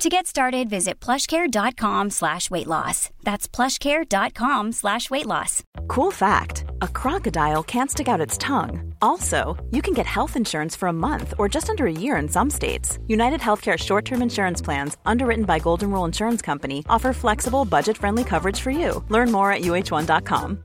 To get started, visit plushcare.com slash weight loss. That's plushcare.com slash weight loss. Cool fact a crocodile can't stick out its tongue. Also, you can get health insurance for a month or just under a year in some states. United Healthcare short term insurance plans, underwritten by Golden Rule Insurance Company, offer flexible, budget friendly coverage for you. Learn more at uh1.com.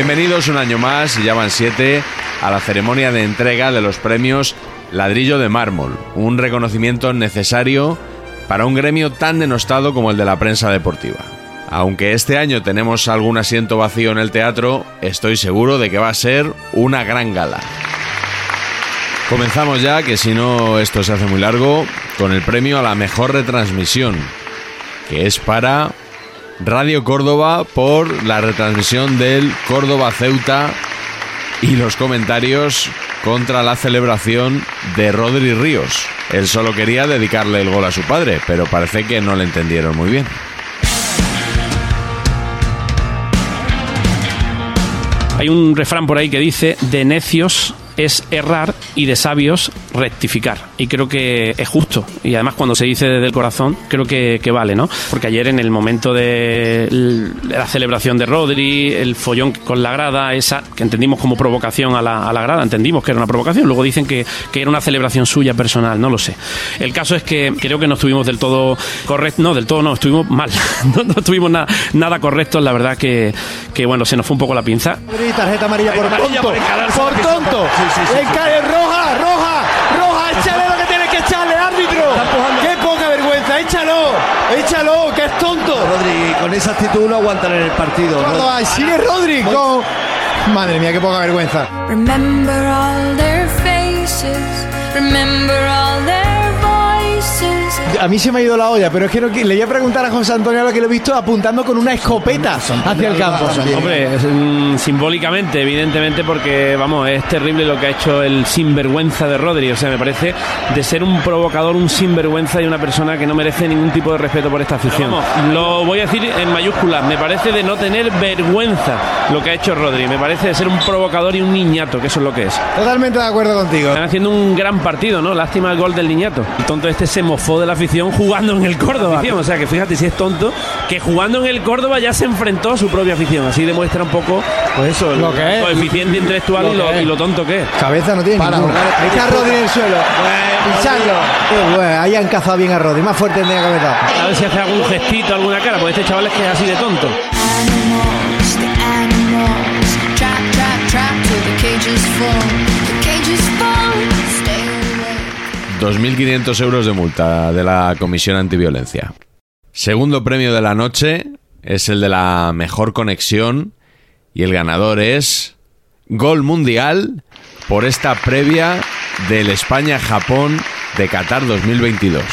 Bienvenidos un año más, ya van siete, a la ceremonia de entrega de los premios Ladrillo de Mármol, un reconocimiento necesario para un gremio tan denostado como el de la prensa deportiva. Aunque este año tenemos algún asiento vacío en el teatro, estoy seguro de que va a ser una gran gala. Comenzamos ya, que si no esto se hace muy largo, con el premio a la mejor retransmisión, que es para Radio Córdoba por la retransmisión del Córdoba Ceuta y los comentarios contra la celebración de Rodri Ríos. Él solo quería dedicarle el gol a su padre, pero parece que no le entendieron muy bien. Hay un refrán por ahí que dice, de necios es errar y de sabios rectificar. Y creo que es justo. Y además cuando se dice desde el corazón, creo que, que vale, ¿no? Porque ayer en el momento de la celebración de Rodri, el follón con la grada, esa que entendimos como provocación a la, a la grada, entendimos que era una provocación. Luego dicen que, que, era una celebración suya personal, no lo sé. El caso es que creo que no estuvimos del todo correctos, no, del todo no, estuvimos mal. no, no estuvimos nada, nada correctos, la verdad que, que, bueno, se nos fue un poco la pinza. Tarjeta amarilla por Amarilla tonto. por Por tonto. Encae- roja, roja, roja. Échale lo que tienes que echarle, árbitro. Qué poca vergüenza. Échalo, échalo, que es tonto. Rodri, con esa actitud no aguantan en el partido. Córdoba, sigue Rodri con... Madre mía, qué poca vergüenza. Remember all their faces, remember all their voices. A mí se me ha ido la olla, pero es que no, le voy a preguntar a José Antonio lo que lo he visto apuntando con una escopeta hacia el campo. Hombre, es, mm, simbólicamente, evidentemente, porque vamos, es terrible lo que ha hecho el sinvergüenza de Rodri. O sea, me parece de ser un provocador, un sinvergüenza y una persona que no merece ningún tipo de respeto por esta afición. Lo voy a decir en mayúsculas, me parece de no tener vergüenza lo que ha hecho Rodri. Me parece de ser un provocador y un niñato, que eso es lo que es. Totalmente de acuerdo contigo. Están haciendo un gran partido, ¿no? Lástima el gol del niñato. El tonto este se mofó de la afición jugando en el Córdoba. O sea, que fíjate si es tonto, que jugando en el Córdoba ya se enfrentó a su propia afición. Así demuestra un poco, pues eso, Lo el que es. coeficiente intelectual Lo y, lo, y lo tonto que es. Cabeza no tiene Para, Ahí está Rodri en el suelo. Pincharlo. Bueno, Ahí han cazado bien a Rodri. Más fuerte haber dado. A ver si hace algún gestito, alguna cara, porque este chaval es que es así de tonto. Animals, the animals, trap, trap, trap till the cages fall. 2.500 euros de multa de la Comisión Antiviolencia. Segundo premio de la noche es el de la mejor conexión y el ganador es Gol Mundial por esta previa del España-Japón de Qatar 2022.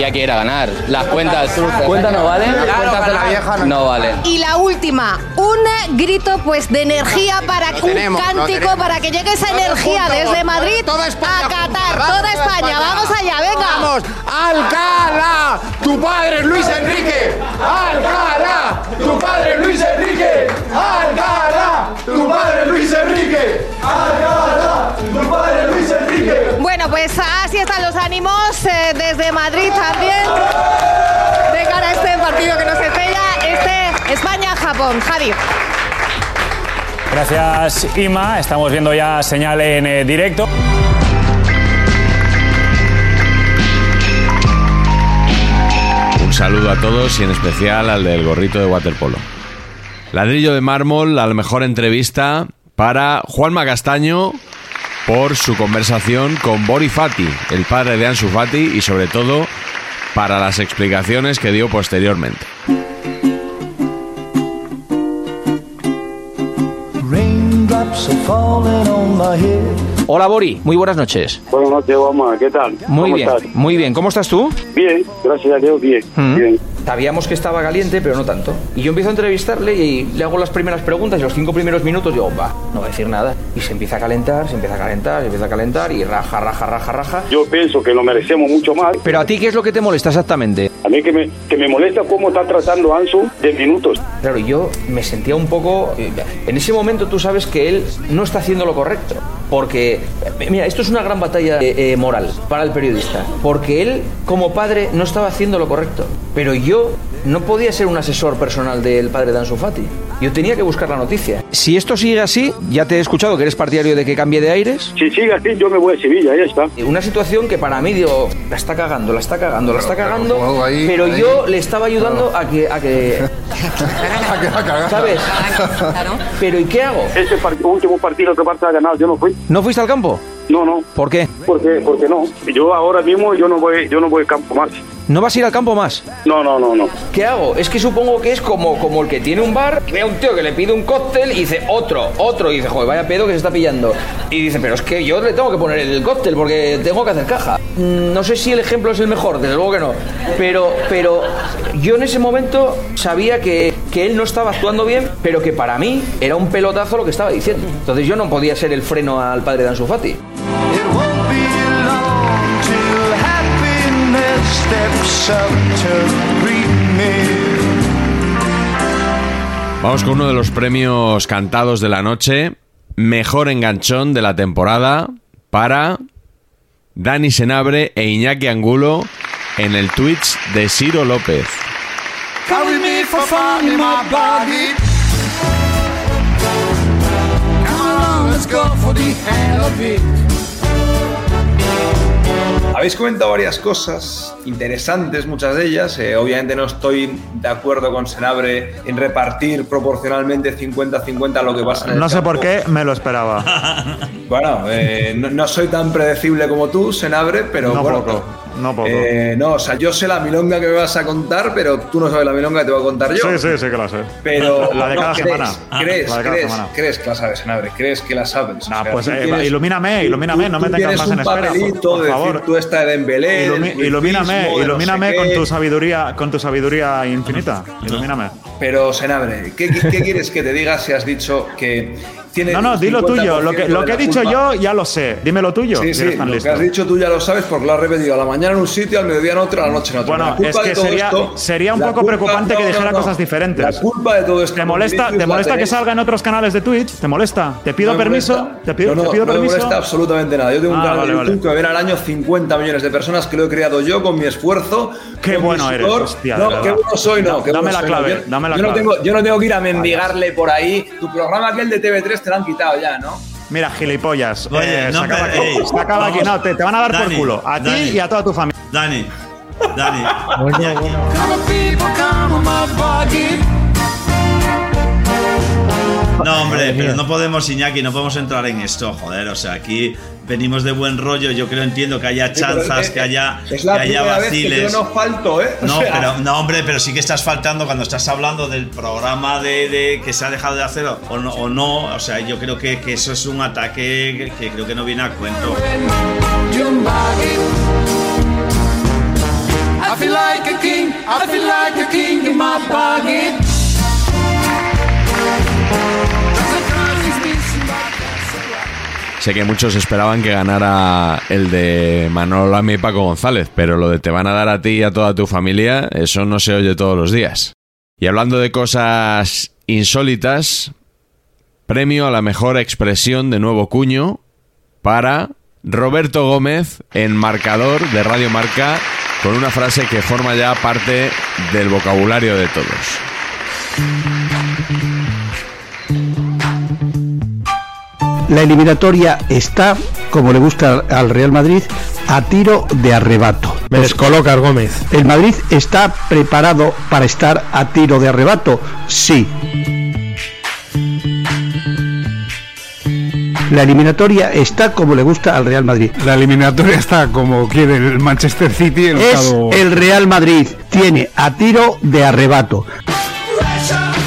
Y y hay que ir a ganar. Las cuentas, ¿Cuentas no valen? Las cuentas de la vieja no valen. Y la última, un grito pues de energía para un tenemos, cántico para que llegue esa energía desde Madrid toda España a Qatar, toda vamos, España. Vamos allá, venga. Vamos, Alcalá, tu padre Luis Enrique. Alcalá, tu padre Luis Enrique. Alcalá, tu padre Luis Enrique. Alcalá, tu padre Luis Enrique. Bueno, pues así están los ánimos eh, desde Madrid también. De cara a este partido que nos espera, este España-Japón. Javi. Gracias, Ima. Estamos viendo ya señal en eh, directo. Un saludo a todos y en especial al del gorrito de waterpolo. Ladrillo de mármol, la mejor entrevista para Juanma Castaño por su conversación con Bori Fati, el padre de Ansu Fati, y sobre todo para las explicaciones que dio posteriormente. Hola Bori, muy buenas noches. Buenas noches, Obama. ¿Qué tal? Muy ¿Cómo bien, estás? muy bien. ¿Cómo estás tú? Bien, gracias a Dios, bien. Mm. bien. Sabíamos que estaba caliente, pero no tanto. Y yo empiezo a entrevistarle y le hago las primeras preguntas y los cinco primeros minutos digo, va, no va a decir nada. Y se empieza a calentar, se empieza a calentar, se empieza a calentar y raja, raja, raja, raja. Yo pienso que lo merecemos mucho más. Pero a ti, ¿qué es lo que te molesta exactamente? A mí que me, que me molesta cómo está tratando Ansu de minutos. Claro, yo me sentía un poco... eh, En ese momento tú sabes que él no está haciendo lo correcto. Porque, eh, mira, esto es una gran batalla eh, moral para el periodista. Porque él, como padre, no estaba haciendo lo correcto. Pero yo no podía ser un asesor personal del padre de Ansu Fati. Yo tenía que buscar la noticia. Si esto sigue así, ya te he escuchado que eres partidario de que cambie de aires. Si sigue así, yo me voy a Sevilla, ya está. Una situación que para mí, digo, la está cagando, la está cagando, la está cagando. claro, ahí, pero ahí. yo le estaba ayudando a que... A que ¿Sabes? Pero ¿y qué hago? Ese par- último partido que Barça ha ganado, yo no fui. ¿No fuiste al campo? No, no. ¿Por qué? Porque, porque no. Yo ahora mismo yo no voy, yo no voy al campo más. ¿No vas a ir al campo más? No, no, no, no. ¿Qué hago? Es que supongo que es como, como el que tiene un bar, ve a un tío que le pide un cóctel y dice otro, otro, y dice, joder, vaya pedo que se está pillando. Y dice, pero es que yo le tengo que poner el cóctel porque tengo que hacer caja. Mm, No sé si el ejemplo es el mejor, desde luego que no. Pero, pero yo en ese momento sabía que, que él no estaba actuando bien, pero que para mí era un pelotazo lo que estaba diciendo. Entonces yo no podía ser el freno al padre de Ansu Fati. Vamos con uno de los premios cantados de la noche, mejor enganchón de la temporada para Dani Senabre e Iñaki Angulo en el Twitch de Ciro López. Carry me for fun in my body. Come along, let's go for the hell of it. Habéis comentado varias cosas interesantes, muchas de ellas. Eh, obviamente no estoy de acuerdo con Senabre en repartir proporcionalmente 50-50 lo que pasa en el No sé campo. por qué, me lo esperaba. Bueno, eh, no, no soy tan predecible como tú, Senabre, pero No bueno. poco, no poco. eh, no, o sea, yo sé la milonga que me vas a contar, pero tú no sabes la milonga que te voy a contar yo. Sí, sí, sí que la sé. Pero La de no, cada ¿crees, semana. ¿Crees, La de cada crees, semana. crees que la sabes, Senabre? ¿Crees que la sabes? O sea, pues, eh, tienes- ilumíname, ilumíname, no me tengas más en espera, por- papelito por de favor. decir tú esta de Dembélé, Ilumi- ilumíname, de no sé ilumíname qué. con tu sabiduría, con tu sabiduría infinita. Ilumíname. Pero, Senabre, ¿qué, qué- quieres que te diga si has dicho que tiene No, no, di lo 50% tuyo. Lo que, lo que he dicho yo ya lo sé. Dime lo tuyo. Sí, si sí, lo listo. que has dicho tú ya lo sabes porque lo has repetido a la mañana en un sitio, al mediodía en otro, a la noche en otro. Bueno, es que sería, esto- sería un poco culpa- preocupante que no, no, dijera no. cosas diferentes. La culpa de todo esto. ¿Te molesta, ¿te molesta que salga en otros canales de Twitch? ¿Te molesta? ¿Te pido No me permiso? molesta. ¿Te pido, no, no, te pido no me permiso? molesta absolutamente nada. Yo tengo un Ah, canal vale, de YouTube vale. que me ven al año 50 millones de personas que lo he creado yo con mi esfuerzo. Qué bueno eres, hostia, No, qué bueno soy, no. Dame la clave, no. Dame la yo. No tengo, yo no tengo que ir a mendigarle por ahí. Tu programa aquel de TV3 te lo han quitado ya, ¿no? Mira, gilipollas. Oye, eh, no, se acaba pero, aquí. ey, se acaba aquí. No, te, te van a dar Dani, por culo. A ti y a toda tu familia. Dani, Dani. Come people, No, hombre, pero no podemos, Iñaki, no podemos entrar en esto, joder. O sea, aquí venimos de buen rollo. Yo creo, entiendo que haya chanzas, es- que haya, Es la que haya primera vez que vaciles. yo no falto, ¿eh? O No, sea, pero, no, hombre, pero sí que estás faltando cuando estás hablando del programa de, de- que se ha dejado de hacer o no. O, no, o sea, yo creo que, que eso es un ataque que, que creo que no viene a cuento. I feel like a king, I feel like a king in my pocket. Sé que muchos esperaban que ganara el de Manolo Lama y Paco González, pero lo de te van a dar a ti y a toda tu familia, eso no se oye todos los días. Y hablando de cosas insólitas, premio a la mejor expresión de nuevo cuño para Roberto Gómez en marcador de Radio Marca con una frase que forma ya parte del vocabulario de todos. La eliminatoria está, como le gusta al Real Madrid, a tiro de arrebato. Me descolocas, Gómez. ¿El Madrid está preparado para estar a tiro de arrebato? Sí. La eliminatoria está como le gusta al Real Madrid. La eliminatoria está como quiere el Manchester City. El Es estado- el Real Madrid. Tiene a tiro de arrebato.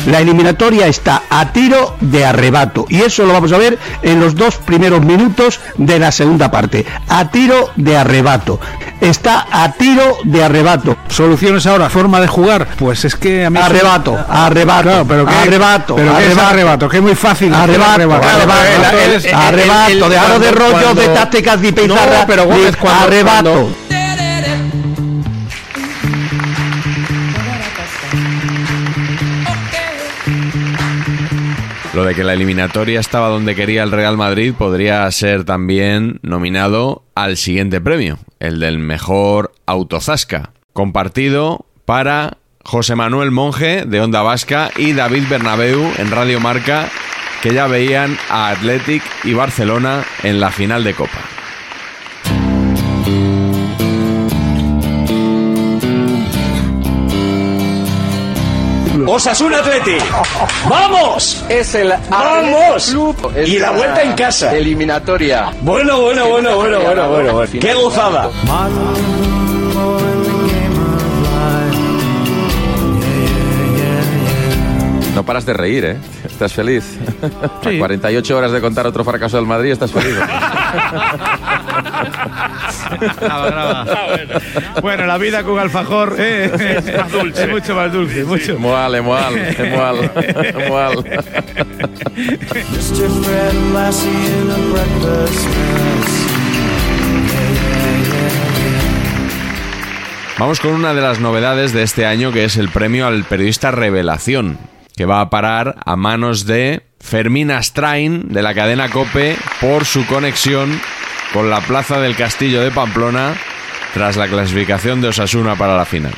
La eliminatoria está a tiro de arrebato. Y eso lo vamos a ver en los dos primeros minutos de la segunda parte. A tiro de arrebato. Está a tiro de arrebato. Soluciones ahora, forma de jugar. Pues es que a mí. Arrebato, arrebato, Claro, pero ¿qué- arrebato, pero ¿qué es arrebato. arrebato? Que es muy fácil. Arrebato, arrebato. arrebato, el- el- arrebato, dejaros de cuando- rollos de tácticas y pizarra. No, pero Gómez, de cuando- arrebato. cuando- Lo de que la eliminatoria estaba donde quería el Real Madrid podría ser también nominado al siguiente premio, el del mejor autozasca, compartido para José Manuel Monge de Onda Vasca y David Bernabeu en Radio Marca, que ya veían a Athletic y Barcelona en la final de Copa. Osasuna Atleti. ¡Vamos! Es el ¡Vamos! Es Y la vuelta en casa. Eliminatoria. Bueno, bueno, bueno, bueno, bueno, bueno. bueno. ¡Qué gozada! No paras de reír, ¿eh? Estás feliz. A 48 horas de contar otro fracaso del Madrid, estás feliz. Bueno, la vida con alfajor eh, Es más dulce. es mucho más dulce. Mucho. Mual, mual, mual, mual. Mr. Fred Lassie in a breakfast mess. Vamos con una de las novedades de este año que es el premio al periodista revelación, que va a parar a manos de Fermín Astrain de la cadena Cope por su conexión con la Plaza del Castillo de Pamplona tras la clasificación de Osasuna para la final.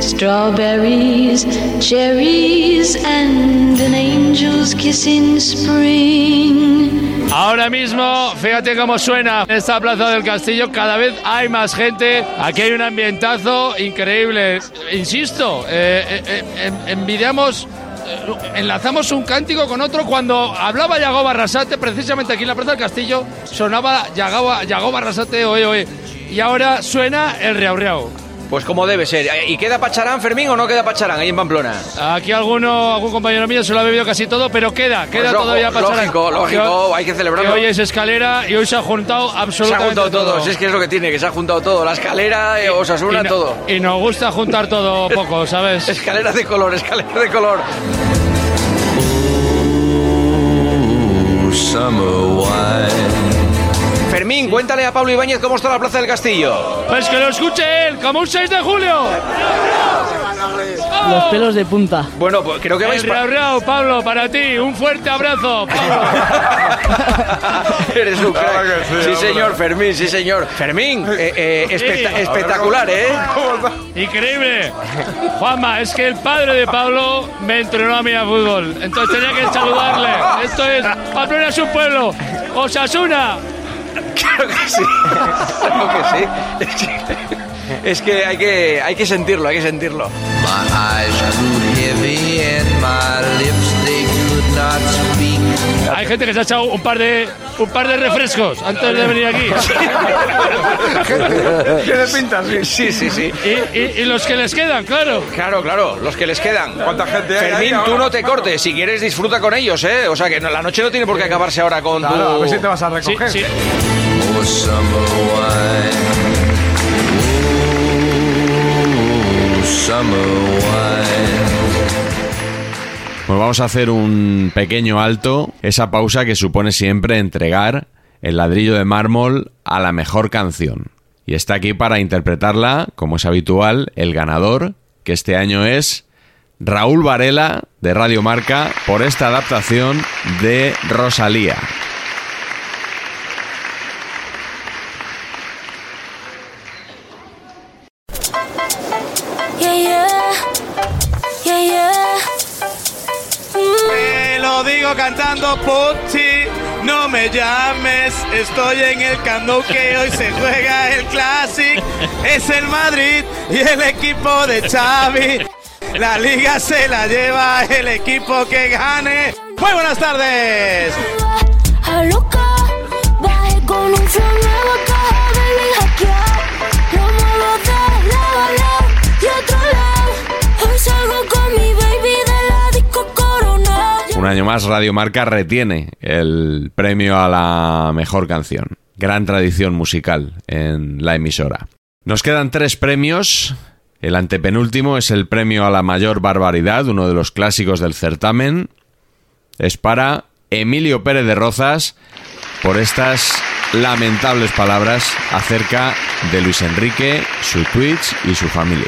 Strawberries, cherries, and an angel's kiss in spring. Ahora mismo, fíjate cómo suena esta plaza del castillo, cada vez hay más gente, aquí hay un ambientazo increíble. Insisto, eh, eh, eh, en- envidiamos, enlazamos un cántico con otro cuando hablaba Yago Barrasate, precisamente aquí en la plaza del castillo, sonaba Yago, Yago Barrasate, oye, oye, y ahora suena el Riau. Pues como debe ser. ¿Y queda Pacharán, Fermín, o no queda Pacharán ahí en Pamplona? Aquí alguno, algún compañero mío se lo ha bebido casi todo, pero queda, queda Pues todavía lógico, Pacharán. lógico, lógico, hay que celebrarlo. Que hoy es escalera y hoy se ha juntado Se ha absolutamente juntado todo, si es que es lo que tiene, que se ha juntado todo, la escalera, eh, Osasuna, y, no- todo. Y nos gusta juntar todo poco, ¿sabes? Escalera de color, escalera de color. Fermín, cuéntale a Pablo Ibáñez cómo está la Plaza del Castillo. Pues que lo escuche él, como un 6 de julio. Los pelos de punta. Bueno, pues creo que vais El Riau Riau, Pablo, para ti, un fuerte abrazo. Pablo. Eres un crack. Claro que sí, sí, hombre. señor, Fermín, sí, señor. Fermín, eh, eh, especta- Sí. espectacular, ¿eh? Increíble. Juanma, es que el padre de Pablo me entrenó a mí a fútbol. Entonces tenía que saludarle. Esto es, Pamplona es un pueblo. Osasuna. Claro que sí. Claro que sí. Es que, hay que hay que sentirlo, hay que sentirlo. My eyes grew heavy and my lips they could not speak. Hay gente que se ha echado un par de un par de refrescos antes de venir aquí. ¿Qué de pinta? Sí, sí, sí. sí. Y, y- y los que les quedan, claro. Claro, claro, los que les quedan. ¿Cuánta gente hay Fermín, ahí tú ahora? no te cortes. Si quieres, disfruta con ellos, ¿eh? O sea, que no- la noche no tiene por qué acabarse ahora con Claro, tu... a ver si te vas a recoger. Sí, sí. Pues vamos a hacer un pequeño alto, esa pausa que supone siempre entregar el ladrillo de mármol a la mejor canción. Y está aquí para interpretarla, como es habitual, el ganador, que este año es Raúl Varela de Radio Marca por esta adaptación de Rosalía. Pucci, no me llames, estoy en el Nou que hoy se juega el Classic, es el Madrid y el equipo de Xavi. La liga se la lleva el equipo que gane. Muy buenas tardes. Un año más Radio Marca retiene el premio a la mejor canción. Gran tradición musical en la emisora. Nos quedan tres premios. El antepenúltimo es el premio a la mayor barbaridad, uno de los clásicos del certamen. Es para Emilio Pérez de Rozas por estas lamentables palabras acerca de Luis Enrique, su Twitch y su familia.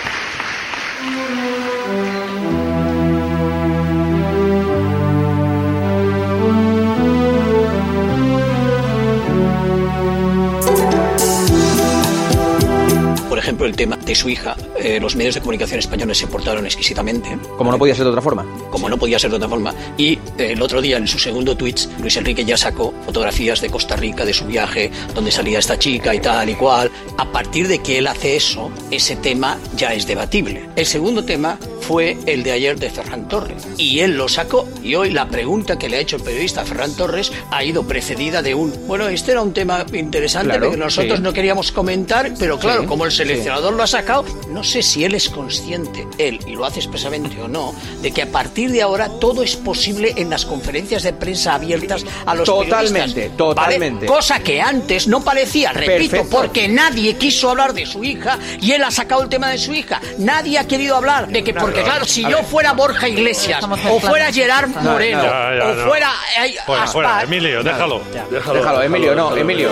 Ejemplo, el tema de su hija. Eh, los medios de comunicación españoles se portaron exquisitamente. Como no podía ser de otra forma. Como no podía ser de otra forma. Y eh, el otro día, en su segundo tweet, Luis Enrique ya sacó fotografías de Costa Rica, de su viaje, donde salía esta chica y tal y cual. A partir de que él hace eso, ese tema ya es debatible. El segundo tema fue el de ayer de Ferran Torres. Y él lo sacó. Y hoy la pregunta que le ha hecho el periodista Ferran Torres ha ido precedida de un, bueno, este era un tema interesante Claro, que nosotros sí. no queríamos comentar, pero claro, Sí, como el sí. seleccionador lo ha sacado, no sé si él es consciente, él, y lo hace expresamente o no, de que a partir de ahora todo es posible en las conferencias de prensa abiertas a los Totalmente, periodistas. totalmente. ¿vale? Cosa que antes no parecía, repito, Perfecto. porque nadie quiso hablar de su hija y él ha sacado el tema de su hija. Nadie ha querido hablar de que, porque claro, si a yo ver. fuera Borja Iglesias, o fuera Gerard No, Moreno, ya, ya, o fuera eh, Fuera, Aspar- fuera, Emilio, déjalo, déjalo. Déjalo, Emilio, no, Emilio.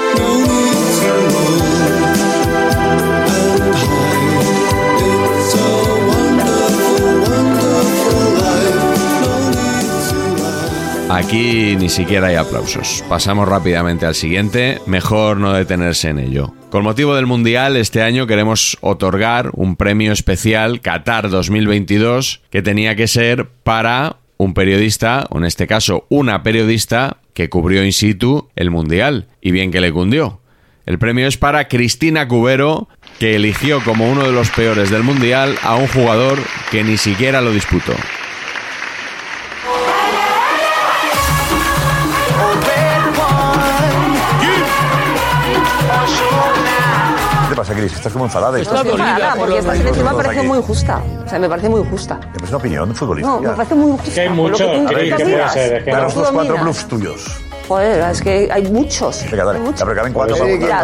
Aquí ni siquiera hay aplausos. Pasamos rápidamente al siguiente, mejor no detenerse en ello. Con motivo del Mundial, este año queremos otorgar un premio especial Qatar 2022 que tenía que ser para un periodista, o en este caso una periodista, que cubrió in situ el Mundial, y bien que le cundió. El premio es para Cristina Cubero, que eligió como uno de los peores del Mundial a un jugador que ni siquiera lo disputó. Pasa, Cris? Estás como enfadada. Estoy enfadada porque esta selección me parece muy justa. O sea, me parece muy justa. Es una opinión futbolística. No, me parece muy justa. Que hay Por lo mucho, tú que- digas, que puede digas. ser, es que Danos Tú los cuatro bluffs tuyos. Joder, es que hay muchos. Venga, dale. Hay muchos. Ya, pero caben cuatro.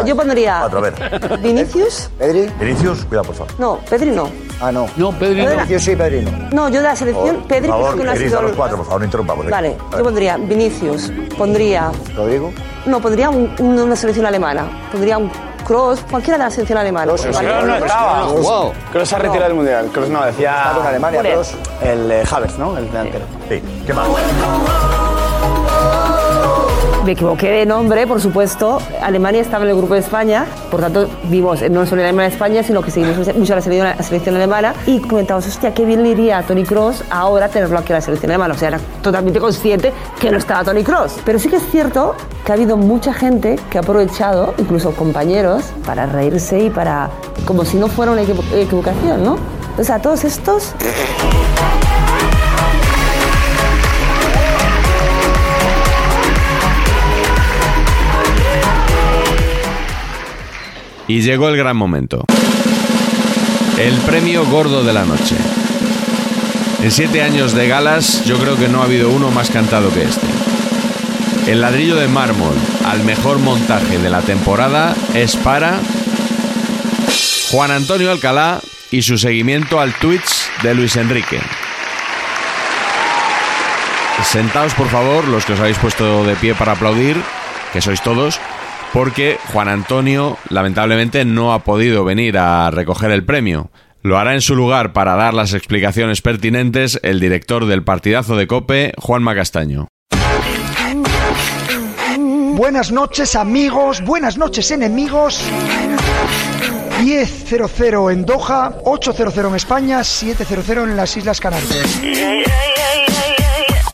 Yo pondría Cuatro, a ver. Vinicius. ¿Pedri? Vinicius, cuidado, por favor. No, Pedri no. Ah, no. No, Pedri no. Vinicius sí, Pedri no. No, yo de la selección, Pedri por favor, que no ha Cris, sido... a los cuatro, por favor, no interrumpamos. Vale, yo pondría Vinicius, pondría... ¿Rodrigo? No, pondría un- un- una selección alemana. Pondría un Cross, cualquiera de la selección alemana. Kroos no estaba. Kroos se ha retirado del mundial. Kroos no, decía. Está con Alemania. Kroos. El eh, Havertz, ¿no? El delantero. Sí. ¿Qué más? Me equivoqué de nombre, por supuesto. Alemania estaba en el grupo de España, por tanto vimos no solo Alemania España, sino que seguimos mucho la selección, la selección alemana y comentamos, hostia, qué bien le iría a Tony Cross ahora tenerlo aquí en la selección alemana. O sea, era totalmente consciente que no estaba Tony Cross. Pero sí que es cierto que ha habido mucha gente que ha aprovechado, incluso compañeros, para reírse y para, como si no fuera una equivo- equivocación, ¿no? Entonces, a todos estos... Y llegó el gran momento. El premio gordo de la noche. En siete años de galas, yo creo que no ha habido uno más cantado que este. El ladrillo de mármol al mejor montaje de la temporada es para Juan Antonio Alcalá y su seguimiento al Twitch de Luis Enrique. sentaos por favor, los que os habéis puesto de pie para aplaudir, que sois todos, porque Juan Antonio lamentablemente no ha podido venir a recoger el premio. Lo hará en su lugar para dar las explicaciones pertinentes el director del partidazo de Cope, Juan Macastaño. Buenas noches amigos, buenas noches enemigos. 10.00 en Doha, 8.00 en España, 7.00 en las Islas Canarias.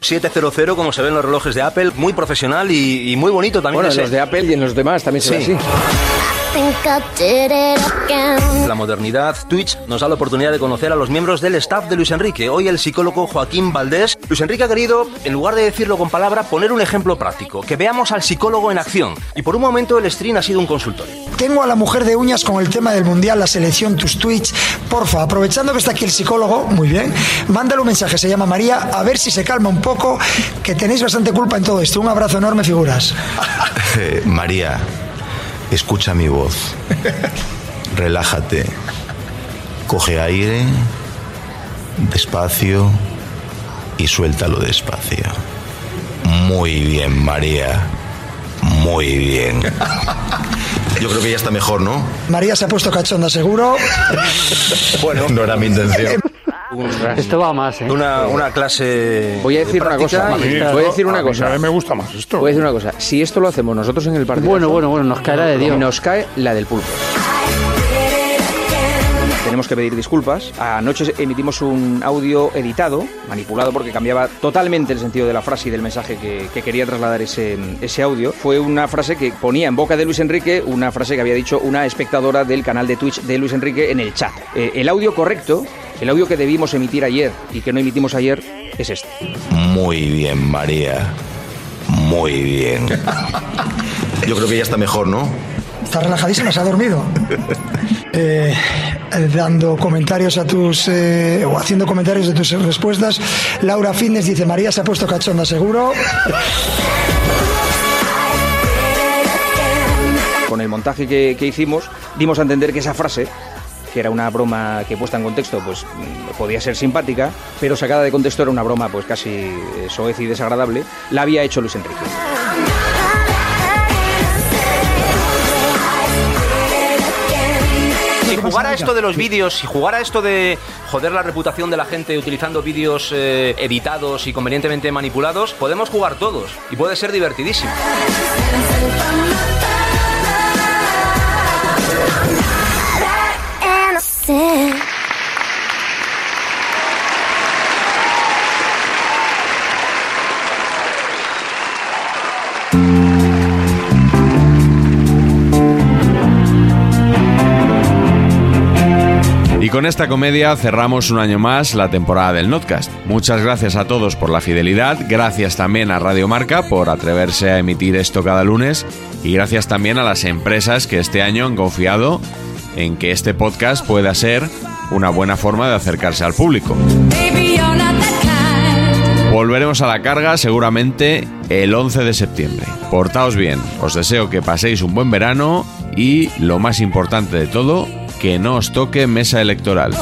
700 como se ven los relojes de Apple, muy profesional y, y muy bonito también. Bueno, en los de Apple y en los demás también se ve Sí. así. La modernidad, Twitch nos da la oportunidad de conocer a los miembros del staff de Luis Enrique. Hoy el psicólogo Joaquín Valdés. Luis Enrique ha querido, en lugar de decirlo con palabra, poner un ejemplo práctico. Que veamos al psicólogo en acción. Y por un momento el stream ha sido un consultorio. Tengo a la mujer de uñas con el tema del mundial, la selección, tus tweets. Porfa, aprovechando que está aquí el psicólogo, muy bien, mándale un mensaje, se llama María, a ver si se calma un poco, que tenéis bastante culpa en todo esto. Un abrazo enorme, figuras. Eh, María, escucha mi voz. Relájate. Coge aire, despacio y suéltalo despacio. Muy bien, María. Muy bien. Yo creo que ya está mejor, ¿no? María se ha puesto cachonda, seguro. Bueno, no era mi intención. Esto va más, ¿eh? Una, una clase. Voy a decir una cosa. y- Voy a decir una A mí cosa. cada vez me gusta más esto. Voy a decir una cosa. Si esto lo hacemos nosotros en el partido. Bueno, bueno, bueno, nos caerá de Dios. Nos cae la del pulpo. Tenemos que pedir disculpas. Anoche emitimos un audio editado, manipulado porque cambiaba totalmente el sentido de la frase y del mensaje que, que quería trasladar ese, ese audio. Fue una frase que ponía en boca de Luis Enrique una frase que había dicho una espectadora del canal de Twitch de Luis Enrique en el chat. Eh, el audio correcto, el audio que debimos emitir ayer y que no emitimos ayer, es este. Muy bien, María. Muy bien. Yo creo que ya está mejor, ¿no? Está relajadísima, se ha dormido. Eh, eh, dando comentarios a tus. eh, o haciendo comentarios de tus respuestas. Laura Fitness dice: María se ha puesto cachonda, seguro. Con el montaje que, que hicimos, dimos a entender que esa frase, que era una broma que puesta en contexto, pues podía ser simpática, pero sacada de contexto era una broma pues casi eh, soez y desagradable, la había hecho Luis Enrique. Si jugara esto de los vídeos, si jugara esto de joder la reputación de la gente utilizando vídeos eh, editados y convenientemente manipulados, podemos jugar todos y puede ser divertidísimo. Y con esta comedia cerramos un año más la temporada del Notcast. Muchas gracias a todos por la fidelidad, gracias también a Radio Marca por atreverse a emitir esto cada lunes y gracias también a las empresas que este año han confiado en que este podcast pueda ser una buena forma de acercarse al público. Volveremos a la carga seguramente el 11 de septiembre. Portaos bien, os deseo que paséis un buen verano y, lo más importante de todo, que no os toque mesa electoral.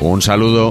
Un saludo.